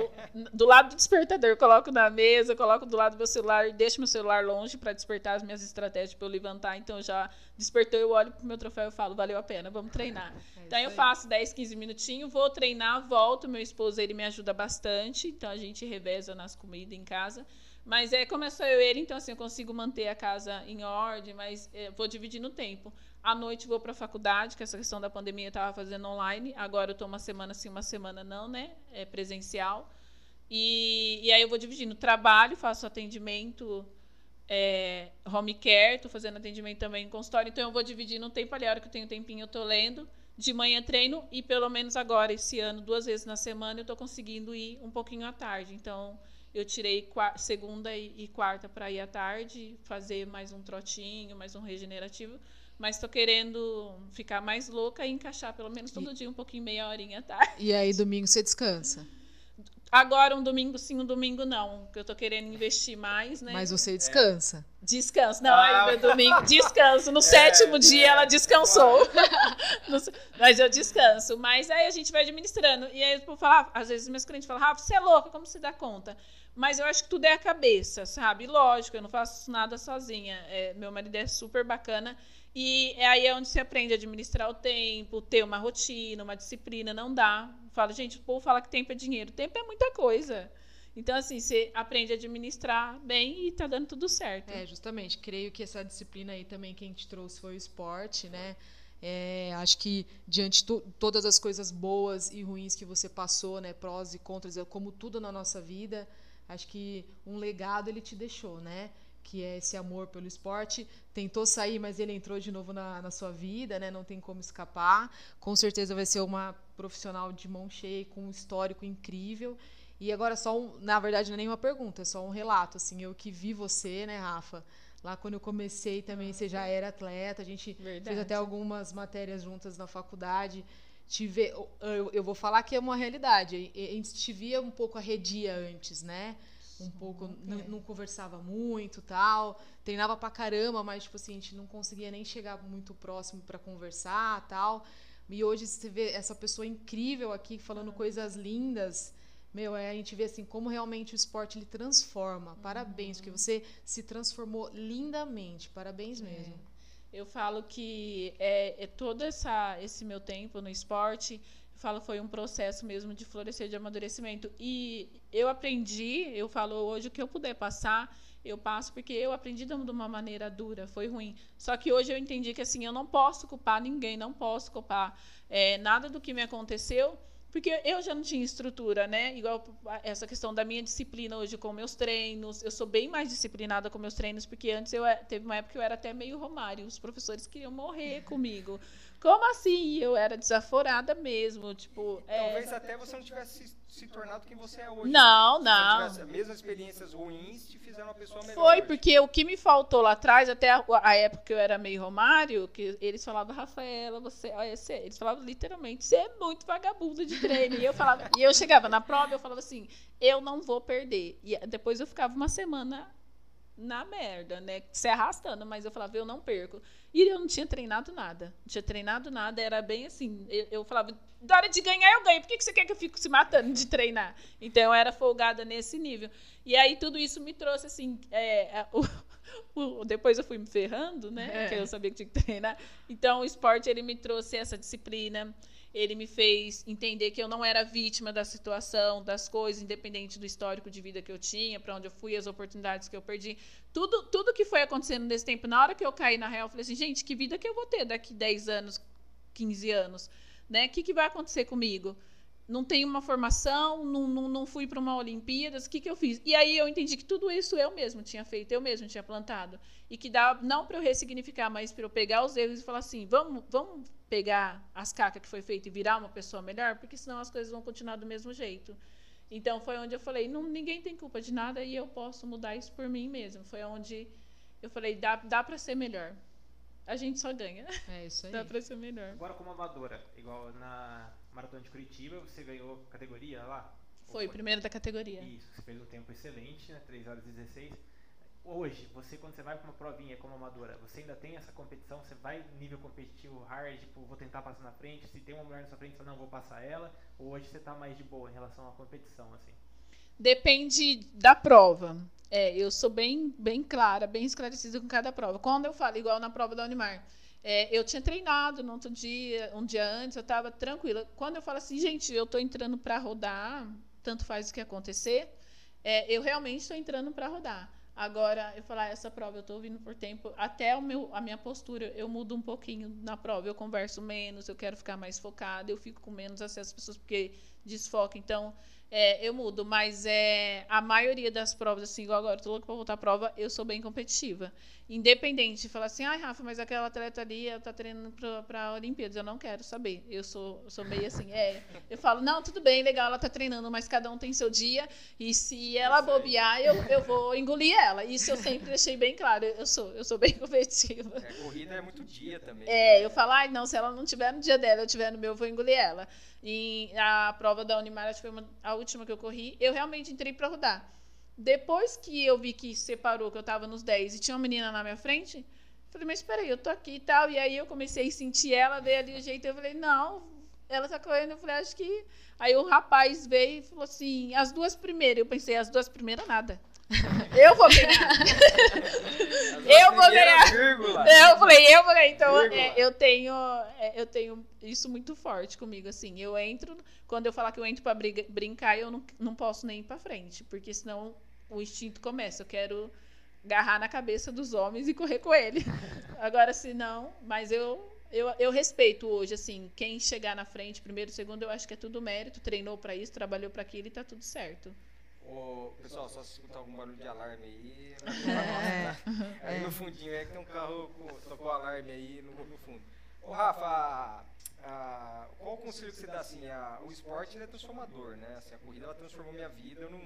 do lado do despertador, eu coloco na mesa, eu coloco do lado do meu celular e deixo meu celular longe pra despertar as minhas estratégias pra eu levantar. Então eu já despertou, eu olho pro meu troféu e falo, valeu a pena, vamos treinar. Então eu É isso aí. faço 10, 15 minutinhos, vou treinar, volto. Meu esposo ele me ajuda bastante, então a gente reveza nas comidas em casa. Mas é como é só eu e ele, então assim eu consigo manter a casa em ordem, mas é, vou dividir no tempo. À noite vou para a faculdade, que essa questão da pandemia eu estava fazendo online. Agora eu estou uma semana sim, uma semana não, né? É presencial. E, e aí eu vou dividindo. Trabalho, faço atendimento é, home care, estou fazendo atendimento também em consultório, então eu vou dividir no tempo ali, a hora que eu tenho tempinho eu estou lendo. De manhã treino e pelo menos agora, esse ano, duas vezes na semana, eu estou conseguindo ir um pouquinho à tarde. Então, eu tirei segunda e quarta para ir à tarde, fazer mais um trotinho, mais um regenerativo. Mas estou querendo ficar mais louca e encaixar pelo menos todo dia um pouquinho, meia horinha à tarde. E aí, domingo você descansa. Agora, um domingo sim, um domingo não. Porque eu tô querendo investir mais, né? Mas você descansa. Descanso. Não, Ah. aí meu domingo, descanso. No sétimo dia ela descansou. Mas eu descanso. Mas aí a gente vai administrando. E aí, por falar, às vezes meus clientes falam, Rafa, você é louca, como você dá conta? Mas eu acho que tudo é a cabeça, sabe? Lógico, eu não faço nada sozinha. É, meu marido é super bacana. E é aí onde você aprende a administrar o tempo, ter uma rotina, uma disciplina. Não dá. Fala, gente, o povo fala que tempo é dinheiro. Tempo é muita coisa. Então, assim, você aprende a administrar bem e tá dando tudo certo. É, justamente. Creio que essa disciplina aí também quem te trouxe foi o esporte, né? É, acho que diante de to- todas as coisas boas e ruins que você passou, né, prós e contras, é como tudo na nossa vida, acho que um legado ele te deixou, né? Que é esse amor pelo esporte. Tentou sair, mas ele entrou de novo na, na sua vida, né? Não tem como escapar. Com certeza vai ser uma profissional de mão cheia, com um histórico incrível. E agora só um, na verdade não é nenhuma pergunta, é só um relato assim, eu que vi você, né, Rafa, Lá quando eu comecei também, você já era atleta. A gente Verdade. fez até algumas matérias juntas na faculdade. Tive, eu, eu vou falar que é uma realidade. A gente te via um pouco arredia antes, né? Um pouco, não, não conversava muito tal. Treinava pra caramba, mas, tipo assim, a gente não conseguia nem chegar muito próximo para conversar tal. E hoje você vê essa pessoa incrível aqui falando coisas lindas. Meu, é, a gente vê assim como realmente o esporte ele transforma. Parabéns, porque você se transformou lindamente. Parabéns mesmo. Eu falo que é, é todo essa, esse meu tempo no esporte, falo foi um processo mesmo de florescer, de amadurecimento. E eu aprendi, eu falo hoje o que eu puder passar, eu passo porque eu aprendi de uma maneira dura, foi ruim. Só que hoje eu entendi que assim eu não posso culpar ninguém, não posso culpar é, nada do que me aconteceu porque eu já não tinha estrutura, né? Igual essa questão da minha disciplina hoje com meus treinos. Eu sou bem mais disciplinada com meus treinos, porque antes eu teve uma época que eu era até meio romário. Os professores queriam morrer comigo. Como assim? Eu era desaforada mesmo, tipo... Talvez é... até você não tivesse se, tornado quem você é hoje. Não, não. Se tivesse, mesmo experiências ruins te fizeram uma pessoa melhor. Foi, hoje. porque o que me faltou lá atrás, até a, a, época que eu era meio romário, que eles falavam, Rafaela, você... Olha, você eles falavam literalmente, você é muito vagabunda de treino. e eu falava, e eu chegava na prova, eu falava assim, eu não vou perder. E depois eu ficava uma semana na merda, né? Se arrastando, mas eu falava, eu não perco. E eu não tinha treinado nada. Não tinha treinado nada, era bem assim. Eu, eu falava, da hora de ganhar, eu ganho. Por que, que você quer que eu fique se matando de treinar? Então eu era folgada nesse nível. E aí tudo isso me trouxe assim. É, o, o, depois eu fui me ferrando, né? É. Porque eu sabia que tinha que treinar. Então o esporte ele me trouxe essa disciplina ele me fez entender que eu não era vítima da situação, das coisas, independente do histórico de vida que eu tinha, para onde eu fui, as oportunidades que eu perdi. Tudo, tudo que foi acontecendo nesse tempo, na hora que eu caí na real, eu falei assim, gente, que vida que eu vou ter daqui 10 anos, 15 anos? Né? O que, que vai acontecer comigo? não tenho uma formação, não, não, não fui para uma Olimpíadas, o que, que eu fiz? E aí eu entendi que tudo isso eu mesmo tinha feito, eu mesmo tinha plantado. E que dá não para eu ressignificar, mas para eu pegar os erros e falar assim: vamos, vamos pegar as cacas que foi feito e virar uma pessoa melhor, porque senão as coisas vão continuar do mesmo jeito. Então foi onde eu falei: não, ninguém tem culpa de nada e eu posso mudar isso por mim mesmo. Foi onde eu falei: dá, dá para ser melhor. A gente só ganha. É isso aí. Dá para ser melhor. Agora, como amadora, igual na Maratona de Curitiba, você ganhou categoria lá? Foi, foi? primeiro da categoria. Isso, você fez um tempo excelente, né? 3 horas e 16. Hoje, você quando você vai para uma provinha como amadora, você ainda tem essa competição? Você vai nível competitivo hard, tipo, vou tentar passar na frente, se tem uma mulher na sua frente, você não vou passar ela? Ou hoje você está mais de boa em relação à competição, assim? Depende da prova. É, eu sou bem, bem clara, bem esclarecida com cada prova. Quando eu falo, igual na prova da Unimar, é, eu tinha treinado no outro dia, um dia antes, eu estava tranquila. Quando eu falo assim, gente, eu estou entrando para rodar, tanto faz o que acontecer, é, eu realmente estou entrando para rodar. Agora, eu falar, ah, essa prova eu estou vindo por tempo, até o meu, a minha postura, eu mudo um pouquinho na prova. Eu converso menos, eu quero ficar mais focada, eu fico com menos acesso às pessoas porque desfoca. Então, é, eu mudo, mas é, a maioria das provas, assim, igual agora, tô louca pra voltar à prova, eu sou bem competitiva. Independente de falar assim, ai, Rafa, mas aquela atleta ali ela tá treinando pra, pra Olimpíadas, eu não quero saber. Eu sou, sou meio assim, é. Eu falo, não, tudo bem, legal, ela tá treinando, mas cada um tem seu dia, e se ela bobear, eu, eu vou engolir ela. Isso eu sempre deixei bem claro, eu sou, eu sou bem competitiva. É, corrida é muito dia também. É, né? eu falo, ai, não, se ela não tiver no dia dela, eu tiver no meu, eu vou engolir ela. E a prova da Unimar, acho que foi uma, a última que eu corri, eu realmente entrei para rodar. Depois que eu vi que separou, que eu estava nos 10 e tinha uma menina na minha frente, falei, mas espera aí, eu tô aqui e tal. E aí eu comecei a sentir ela, veio ali o jeito, eu falei, não, ela tá correndo. Eu falei, acho que. Aí o rapaz veio e falou assim: as duas primeiras. Eu pensei, as duas primeiras, nada. Eu vou ganhar. eu vou ganhar. Vírgula. Eu falei, eu vou ganhar. Então, é, eu tenho, é, eu tenho isso muito forte comigo. Assim, eu entro. Quando eu falar que eu entro para brincar, eu não, não posso nem ir para frente, porque senão o instinto começa. Eu quero agarrar na cabeça dos homens e correr com ele. Agora, se não, mas eu eu, eu respeito hoje, assim, quem chegar na frente, primeiro, segundo, eu acho que é tudo mérito, treinou para isso, trabalhou para aquilo e tá tudo certo. Ô, pessoal, só se escutar algum barulho de alarme aí, é? Aí no fundinho é que tem um carro com, tocou alarme aí no, no fundo. Ô Rafa, a, qual o conselho que você dá assim? A, o esporte é transformador, né? Assim, a corrida ela transformou minha vida, eu não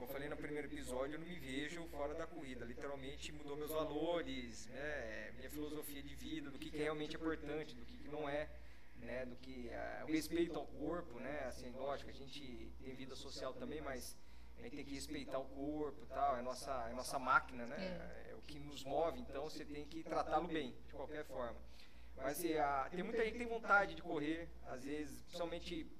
como eu falei no primeiro episódio, eu não me vejo fora da corrida. Literalmente mudou meus valores, né, minha filosofia de vida, do que, que realmente é importante, do que, que não é, né, do que uh, o respeito ao corpo, né, assim, lógico, a gente tem vida social também, mas a gente tem que respeitar o corpo, tal, é nossa, é nossa máquina, né, é. é o que nos move, então você tem que tratá-lo bem, de qualquer forma. Mas assim, a, tem muita gente que tem vontade de correr, às vezes, principalmente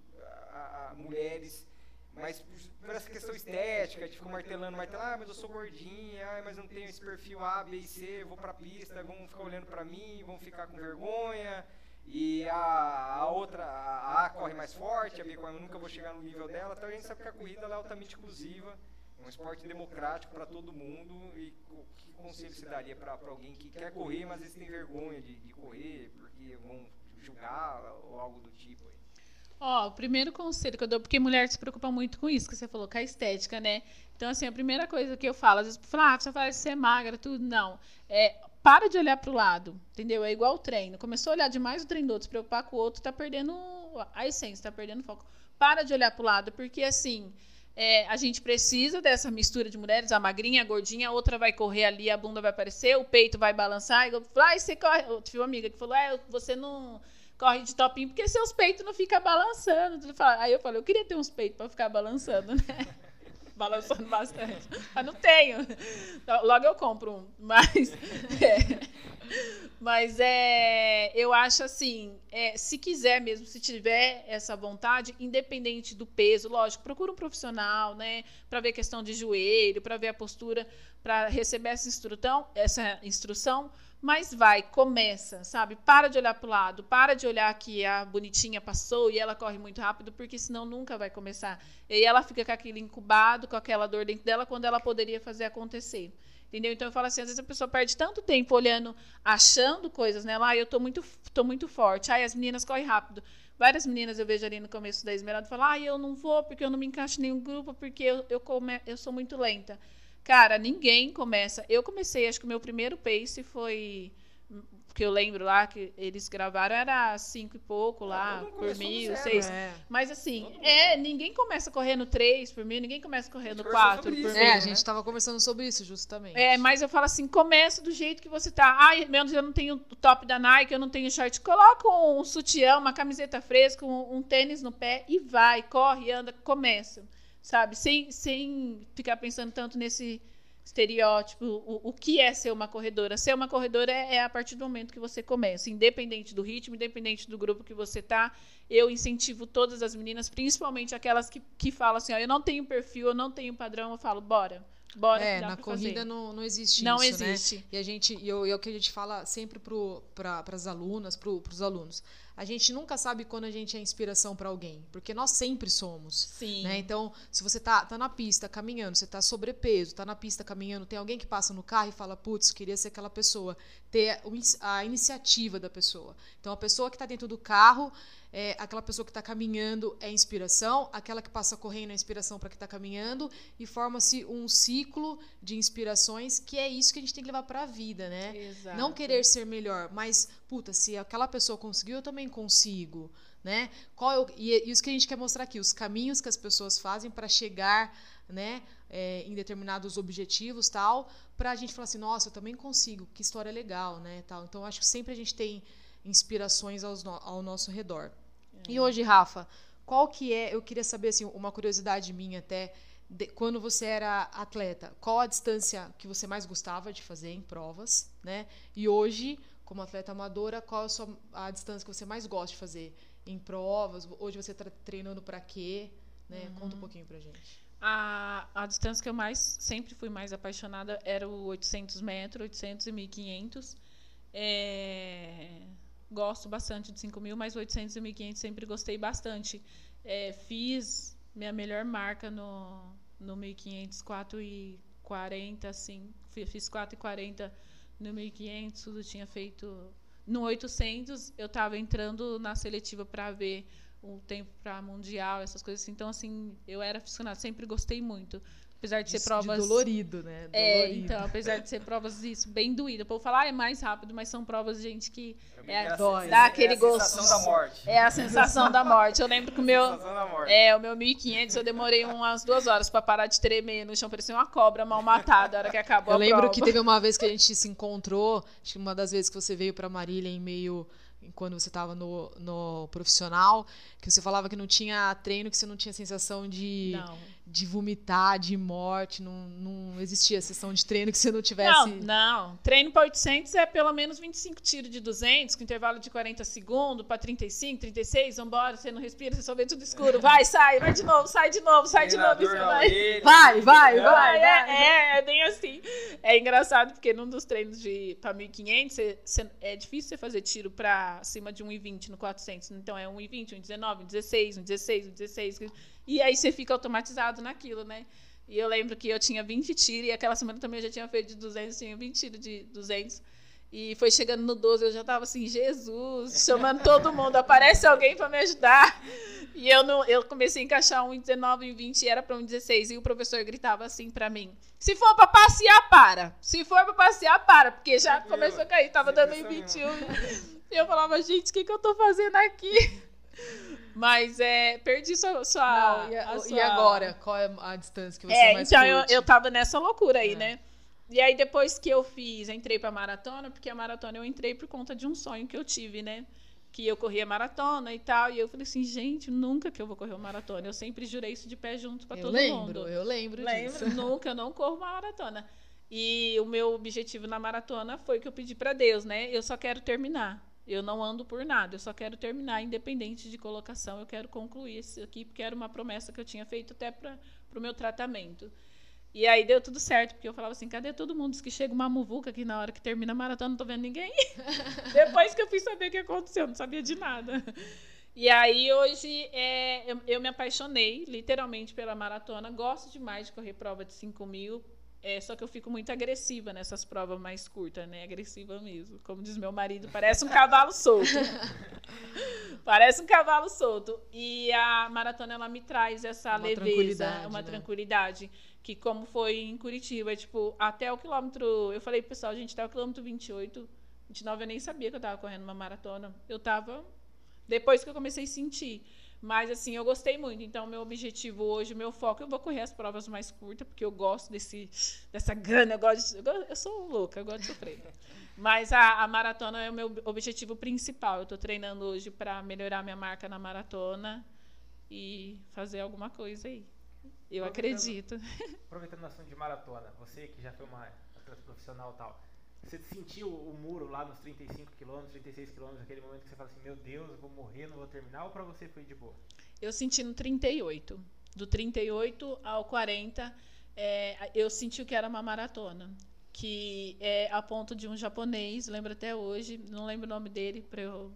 a, a, mulheres mas por essa questão estética, de ficar martelando, martelando, ah, mas eu sou gordinha, ah, mas eu não tenho esse perfil A, B e C, vou pra pista, vão ficar olhando pra mim, vão ficar com vergonha, e a, a outra, a A corre mais forte, a B corre, eu nunca vou chegar no nível dela, então a gente sabe que a corrida é altamente inclusiva, é um esporte democrático para todo mundo, e que conselho se daria para alguém que quer correr, mas às vezes tem vergonha de, de correr, porque vão julgar ou algo do tipo aí? Ó, o primeiro conselho que eu dou, porque mulher se preocupa muito com isso, que você falou, com a estética, né? Então, assim, a primeira coisa que eu falo, às vezes, fala, ah, você vai ser magra, tudo. Não. É, para de olhar para o lado, entendeu? É igual o treino. Começou a olhar demais o treino do outro, se preocupar com o outro, tá perdendo a essência, tá perdendo foco. Para de olhar para o lado, porque, assim, é, a gente precisa dessa mistura de mulheres, a magrinha, a gordinha, a outra vai correr ali, a bunda vai aparecer, o peito vai balançar. E eu, ah, você corre. Eu tive uma amiga que falou, ah, você não corre de topinho, porque seus peitos não ficam balançando. Aí eu falei, eu queria ter uns peitos para ficar balançando, né? Balançando bastante. Mas não tenho. Logo eu compro um. Mas. É, mas é, eu acho assim, é, se quiser mesmo, se tiver essa vontade, independente do peso, lógico, procura um profissional, né, para ver questão de joelho, para ver a postura, para receber essa instrução, essa instrução, mas vai, começa, sabe? Para de olhar para o lado, para de olhar que a bonitinha passou e ela corre muito rápido, porque senão nunca vai começar. E ela fica com aquilo incubado, com aquela dor dentro dela, quando ela poderia fazer acontecer. Entendeu? Então eu falo assim, às vezes a pessoa perde tanto tempo olhando, achando coisas, né? Lá, ah, eu tô muito, tô muito forte. Ai, as meninas correm rápido. Várias meninas eu vejo ali no começo da Esmeralda falam, ah, eu não vou porque eu não me encaixo em nenhum grupo, porque eu, eu, come, eu sou muito lenta. Cara, ninguém começa. Eu comecei, acho que o meu primeiro pace foi. Que eu lembro lá que eles gravaram era cinco e pouco lá, ah, por mil, seis. É. Mas assim, é, ninguém começa correndo três por mil, ninguém começa correndo quatro por mil. É, a gente estava conversando sobre isso, justamente. É, mas eu falo assim, começa do jeito que você tá. Ai, menos eu não tenho o top da Nike, eu não tenho short. Coloca um sutiã, uma camiseta fresca, um, um tênis no pé e vai, corre, anda, começa sabe? Sem, sem ficar pensando tanto nesse estereótipo, o, o que é ser uma corredora. Ser uma corredora é, é, a partir do momento que você começa, independente do ritmo, independente do grupo que você tá. Eu incentivo todas as meninas, principalmente aquelas que, que falam assim, ó, eu não tenho perfil, eu não tenho padrão, eu falo, bora. Bora, é, na corrida não, não existe não isso, né? existe. Né? E a gente, e eu, é o que a gente fala sempre para as alunas, para os alunos a gente nunca sabe quando a gente é inspiração para alguém, porque nós sempre somos. Sim. Né? Então, se você tá, tá na pista caminhando, você tá sobrepeso, tá na pista caminhando, tem alguém que passa no carro e fala, putz, queria ser aquela pessoa, ter a iniciativa da pessoa. Então, a pessoa que está dentro do carro, é, aquela pessoa que está caminhando é inspiração, aquela que passa correndo é inspiração para que está caminhando, e forma-se um ciclo de inspirações que é isso que a gente tem que levar para a vida, né? Exato. Não querer ser melhor, mas puta, se aquela pessoa conseguiu, eu também consigo, né? Qual é e isso que a gente quer mostrar aqui, os caminhos que as pessoas fazem para chegar, né, é, em determinados objetivos, tal, para a gente falar assim, nossa, eu também consigo, que história legal, né, tal. Então acho que sempre a gente tem inspirações ao nosso redor. É. E hoje, Rafa, qual que é? Eu queria saber assim, uma curiosidade minha até. De, quando você era atleta, qual a distância que você mais gostava de fazer em provas, né? E hoje, como atleta amadora, qual a, sua, a distância que você mais gosta de fazer em provas? Hoje você está treinando para quê? Né? Uhum. Conta um pouquinho para gente. A, a distância que eu mais sempre fui mais apaixonada era o 800 metros, 800 e 1500. É, gosto bastante de 5 mil, mas 800 e 1500 sempre gostei bastante. É, fiz minha melhor marca no, no 1500, 4,40, assim. Fiz 4,40 no 1500, tudo tinha feito. No 800, eu estava entrando na seletiva para ver o tempo para mundial, essas coisas assim. Então, assim, eu era aficionada, sempre gostei muito. Apesar de ser De- provas De dolorido, né? É, Dolorido. então, apesar de ser provas isso, bem doídas. O povo fala, ah, é mais rápido, mas são provas, gente, que é, a- dói. dá aquele é a gosto. sensação da morte. É a sensação da morte. Eu lembro que o meu. Sensação da morte. É, o meu 1500 eu demorei umas duas horas pra parar de tremer no chão, parecia uma cobra mal matada a hora que acabou Eu a lembro prova. que teve uma vez que a gente se encontrou, acho que uma das vezes que você veio pra Marília em meio quando você estava no, no profissional, que você falava que não tinha treino, que você não tinha sensação de, Não. De vomitar, de morte, não, não existia sessão de treino que você não tivesse. Não, não. Treino para 800 é pelo menos 25 tiros de 200, com intervalo de 40 segundos, para 35, 36, vambora, você não respira, você só vê tudo escuro. Vai, sai, vai de novo, sai de novo, sai de novo, Treinador você na vai. orelha. Vai, vai, É, vai, é, vai. é, é bem assim. É engraçado porque num dos treinos de para 1500 você- você- é difícil você fazer tiro para cima de 1,20 no 400. Então é 1,20, 1,19, 1,16, 1,16, 1,16. E aí você fica automatizado naquilo, né? E eu lembro que eu tinha 20 tiros e aquela semana também eu já tinha feito de 200, tinha 20 tiros de 200. E foi chegando no 12, eu já tava assim, Jesus, chamando todo mundo, aparece alguém para me ajudar. E eu não, eu comecei a encaixar um em 19 e 20 e era para um 16 e o professor gritava assim para mim: "Se for para passear, para. Se for para passear, para", porque já começou a cair, tava dando em pressão 21. E eu falava: "Gente, o que que eu tô fazendo aqui?" Mas é, perdi sua, sua, Não, e, a- a e sua- agora? Qual é a distância que você é, mais então eu, curte? eu tava nessa loucura aí, É. né? E aí depois que eu fiz, eu entrei pra maratona, porque a maratona eu entrei por conta de um sonho que eu tive, né? Que eu corria maratona e tal, e eu falei assim, gente, nunca que eu vou correr uma maratona. Eu sempre jurei isso de pé junto pra eu todo lembro, mundo. eu lembro, disso. Lembro, nunca, eu não corro uma maratona. E o meu objetivo na maratona foi que eu pedi pra Deus, né? Eu só quero terminar. Eu não ando por nada, eu só quero terminar, independente de colocação. Eu quero concluir isso aqui, porque era uma promessa que eu tinha feito até para o meu tratamento. E aí deu tudo certo, porque eu falava assim: cadê todo mundo? Diz que chega uma muvuca aqui na hora que termina a maratona, não tô vendo ninguém. Depois que eu fui saber o que aconteceu, não sabia de nada. E aí hoje é, eu, eu me apaixonei literalmente pela maratona. Gosto demais de correr prova de 5 mil. É, só que eu fico muito agressiva nessas provas mais curtas, né? Agressiva mesmo. Como diz meu marido, parece um cavalo solto. parece um cavalo solto. E a maratona, ela me traz essa Uma leveza, tranquilidade, uma né? tranquilidade. Que como foi em Curitiba, tipo, até o quilômetro... Eu falei pro pessoal, gente, até o quilômetro 28, 29, eu nem sabia que eu tava correndo uma maratona. Eu tava... Depois que eu comecei a sentir. Mas, assim, eu gostei muito. Então, meu objetivo hoje, meu foco, eu vou correr as provas mais curtas, porque eu gosto desse, dessa grana. Eu, gosto de- eu, eu sou louca, eu gosto de sofrer. Mas a, a maratona é o meu objetivo principal. Eu estou treinando hoje para melhorar minha marca na maratona e fazer alguma coisa aí. Eu acredito. Aproveitando o assunto de maratona, você que já foi uma atleta profissional e tal, você sentiu o muro lá nos 35 km, 36 km, aquele momento que você fala assim, meu Deus, eu vou morrer, não vou terminar, ou pra você foi de boa? Eu senti no 38. Do 38 ao 40, é, eu senti que era uma maratona. Que é a ponto de um japonês, lembro até hoje, não lembro o nome dele para eu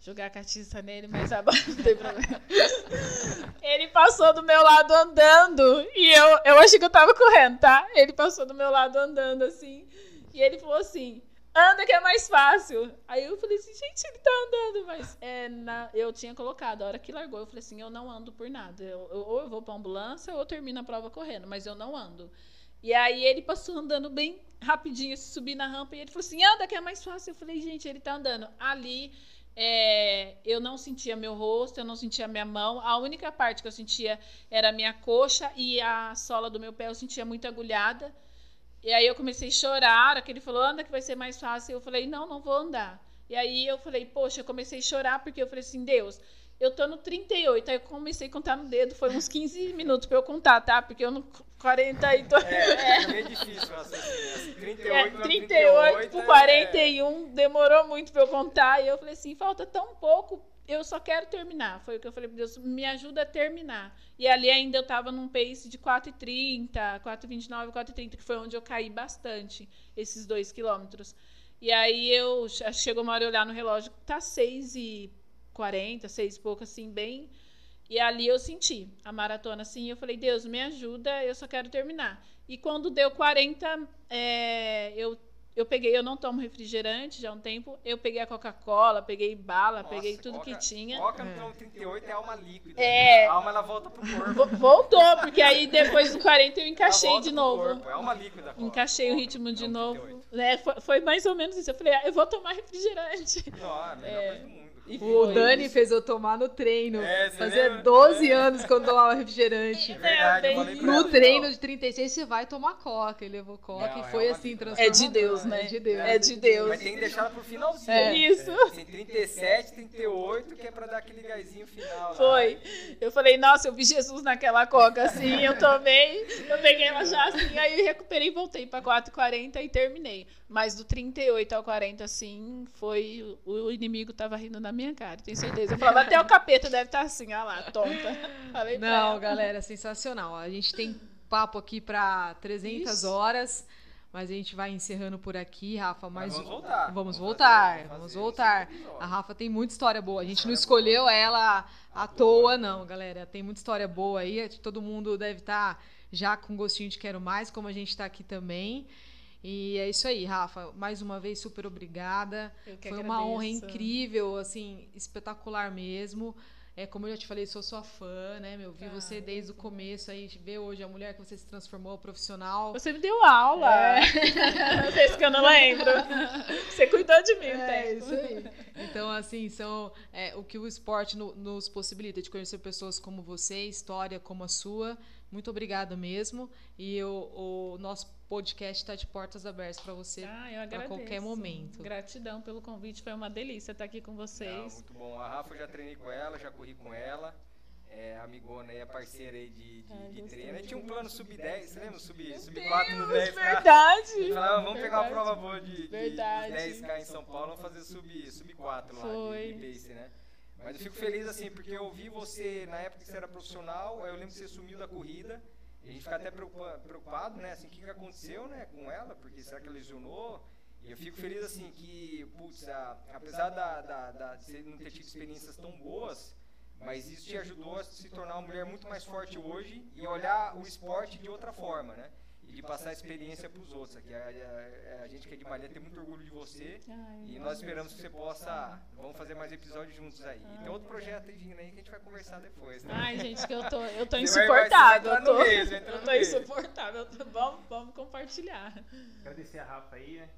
jogar a cartiça nele, mas agora não tem problema. Ele passou do meu lado andando e eu, eu achei que eu tava correndo, tá? Ele passou do meu lado andando assim e ele falou assim: anda que é mais fácil. Aí eu falei assim, gente, ele tá andando, mas é, na- eu tinha colocado, a hora que largou, eu falei assim, eu não ando por nada. Eu- eu- ou eu vou pra ambulância ou eu termino a prova correndo, mas eu não ando. E aí ele passou andando bem rapidinho, subi na rampa e ele falou assim, anda que é mais fácil. Eu falei, gente, ele tá andando. Ali é, eu não sentia meu rosto, eu não sentia minha mão. A única parte que eu sentia era a minha coxa e a sola do meu pé eu sentia muito agulhada. E aí eu comecei a chorar, a hora que ele falou, anda que vai ser mais fácil. Eu falei, não, não vou andar. E aí eu falei, poxa, eu comecei a chorar porque eu falei assim, Deus, eu tô no 38. Aí eu comecei a contar no dedo, foi uns 15 minutos pra eu contar, tá? Porque eu no 40 e tô... É, é meio difícil raciocínio. 38, É, pra 38 por é- 41, demorou muito pra eu contar. E eu falei assim: falta tão pouco, eu só quero terminar. Foi o que eu falei pra Deus: me ajuda a terminar. E ali ainda eu tava num pace de 4,30, 4,29, 4,30, que foi onde eu caí bastante, esses dois quilômetros. E aí eu che- chegou uma hora olhar no relógio, tá 6,40, 6 e pouco, assim, bem. E ali eu senti a maratona assim, eu falei, Deus, me ajuda, eu só quero terminar. E quando deu 40, é, eu eu peguei, eu não tomo refrigerante já há um tempo. Eu peguei a Coca-Cola, peguei bala, Nossa, peguei tudo Coca- que tinha. Coca no quilômetro 38 é alma líquida. É. A alma ela volta pro corpo. Vo- Voltou, porque aí depois do 40 eu encaixei de novo. corpo, É alma líquida. Coca. Encaixei o Coca ritmo no de novo. 38. né? foi, foi mais ou menos isso. Eu falei, ah, eu vou tomar refrigerante. Não, é a E O foi. Dani fez eu tomar no treino. É, Fazia lembra? 12 É. anos quando tomava refrigerante. É verdade, No treino não. de 36, você vai tomar coca. Ele levou coca Não, e é foi uma assim, vida. transformador. É de Deus, né? É de Deus. É de Deus. Mas tem que deixar ela pro finalzinho. É. Isso. Assim, 37, 38, que é pra dar aquele gásinho final. lá. Foi. Eu falei, nossa, eu vi Jesus naquela coca assim, eu tomei, eu peguei ela já assim, aí recuperei, voltei pra 4,40 e terminei. Mas do 38 ao 40, assim, foi. O inimigo tava rindo na minha cara, tenho certeza. Eu falava, até o capeta deve estar assim, olha lá, tonta. Falei pra Não, galera, sensacional. A gente tem papo aqui pra 300 Isso. horas, mas a gente vai encerrando por aqui, Rafa. Mas Mais vamos voltar. Vamos fazer- voltar, fazer vamos voltar. A Rafa tem muita história boa. A gente não escolheu ela à toa, não, galera. Tem muita história boa aí. Todo mundo deve estar já com gostinho de quero mais, como a gente está aqui também. E é isso aí, Rafa. Mais uma vez, super obrigada. Eu que Foi uma honra agradeço. incrível, assim, espetacular mesmo. É, como eu já te falei, sou sua fã, né? meu? vi Ah, você desde o começo aí, ver hoje a mulher que você se transformou profissional. Você me deu aula. Não sei se que eu não lembro. Você cuidou de mim, É, isso aí. Então, assim, são é, o que o esporte no- nos possibilita de conhecer pessoas como você, história como a sua. Muito obrigada mesmo. E o, o nosso podcast está de portas abertas para você. Ah, eu Pra agradeço. qualquer momento. Gratidão pelo convite, foi uma delícia estar aqui com Não, vocês. muito bom. A Rafa eu já treinei com ela, já corri com ela. É amigona e é parceira aí de, de, Ai, de treino. Aí tinha um plano sub-10, você lembra? Sub, Meu sub-4 no 10 Deus, verdade. Falava, vamos pegar uma Verdade. prova boa de, de, de Verdade. 10k em São Paulo, vamos fazer sub, sub 4 lá Foi. de, de pace, né? Mas eu fico feliz assim, porque eu vi você na época que você era profissional, eu lembro que você sumiu da corrida. A gente fica até preocupa- preocupado, né? Assim, o que, que aconteceu, né, com ela? Porque será que ela lesionou? E eu fico feliz assim que, putz, a- apesar da, da, da- de não ter tido experiências tão boas, mas isso te ajudou a se tornar uma mulher muito mais forte hoje e olhar o esporte de outra forma, né? E de passar a experiência para os outros. Aqui, a, a- a gente que é de Maria tem muito orgulho de você Ai, e nós esperamos que você possa. Vamos fazer mais episódios juntos aí. E tem outro projeto aí vindo aí que a gente vai conversar depois, né? Ai, gente, que eu tô, eu tô Você vai- vai- insuportável. vai eu tô, eu tô insuportável. Vamos, vamos compartilhar. Agradecer a Rafa aí, né?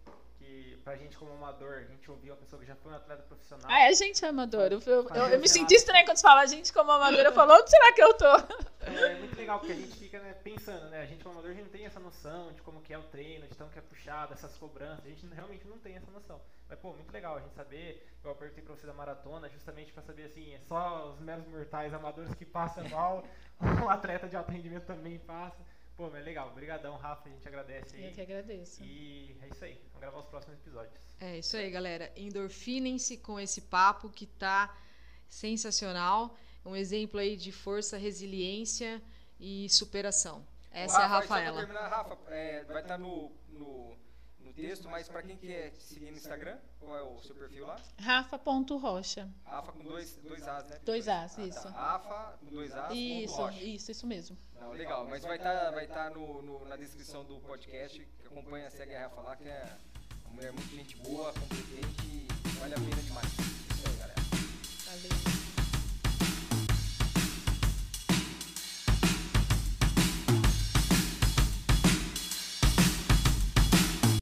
Que pra gente como amador, a gente ouviu uma pessoa que já foi um atleta profissional. Ah, é gente amadora. Eu, eu, eu, eu me senti estranho quando você fala gente como amadora. Eu falo, onde será que eu tô? É muito legal porque a gente fica né, pensando, né? A gente como amador a gente não tem essa noção de como que é o treino, de tanto que é puxado, essas cobranças. A gente realmente não tem essa noção. Mas, pô, muito legal a gente saber. Eu apertei pra você da maratona justamente pra saber assim, é só os meros mortais amadores que passam mal. um atleta de alto rendimento também passa. Pô, mas legal. Obrigadão, Rafa. A gente agradece Eu aí. que agradeço. E é isso aí. Vamos gravar os próximos episódios. É isso aí, galera. Endorfinem-se com esse papo que tá sensacional. Um exemplo aí de força, resiliência e superação. Essa é a Rafa, só pra Rafaela. terminar, Rafa, é, vai estar no, no, texto, mas para quem quer te seguir no Instagram, qual é o seu perfil lá? Rafa.rocha. Rafa com dois, dois As, né? Dois As, Ah, isso. Tá. Rafa com dois As. Isso, Rocha. isso, isso mesmo. Não, legal, mas vai estar vai tá no, no- na descrição do podcast, que acompanha, segue a Rafa lá, que é uma mulher muito gente boa, competente e vale a pena demais.